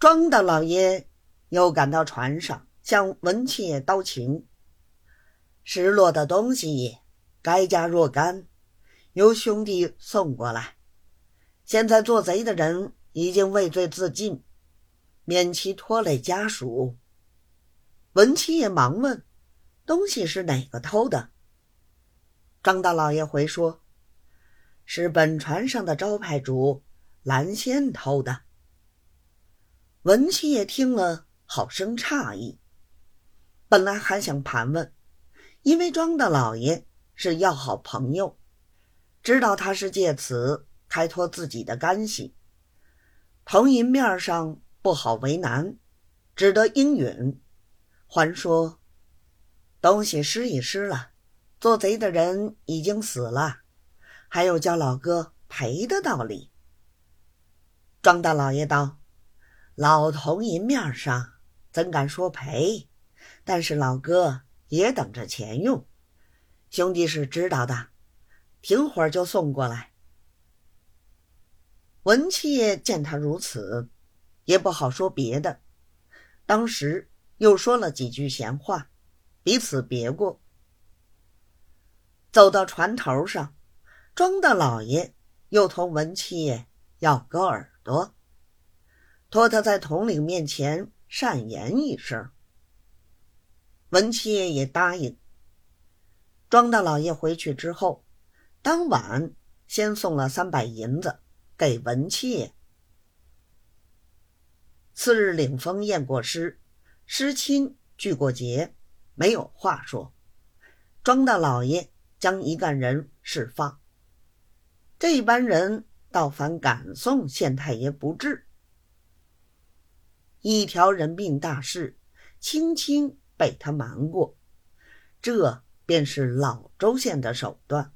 庄大老爷又赶到船上，向文七爷道情：失落的东西该加若干，由兄弟送过来。现在做贼的人已经畏罪自尽，免其拖累家属。文七爷忙问：“东西是哪个偷的？”张大老爷回说：“是本船上的招牌主蓝仙偷的。”文七爷听了，好生诧异。本来还想盘问，因为庄大老爷是要好朋友，知道他是借此开脱自己的干系，彭银面上不好为难，只得应允。还说：“东西失已失了，做贼的人已经死了，还有叫老哥赔的道理。”庄大老爷道：“老同银面上怎敢说赔？但是老哥也等着钱用，兄弟是知道的，停会儿就送过来。”文七爷见他如此，也不好说别的，当时。又说了几句闲话，彼此别过。走到船头上，庄大老爷又同文七爷要割耳朵，托他在统领面前善言一声。文七爷也答应。庄大老爷回去之后，当晚先送了三百银子给文七爷。次日领封验过尸。师亲聚过节，没有话说。庄大老爷将一干人释放。这班人倒反赶送县太爷不治。一条人命大事，轻轻被他瞒过，这便是老周县的手段。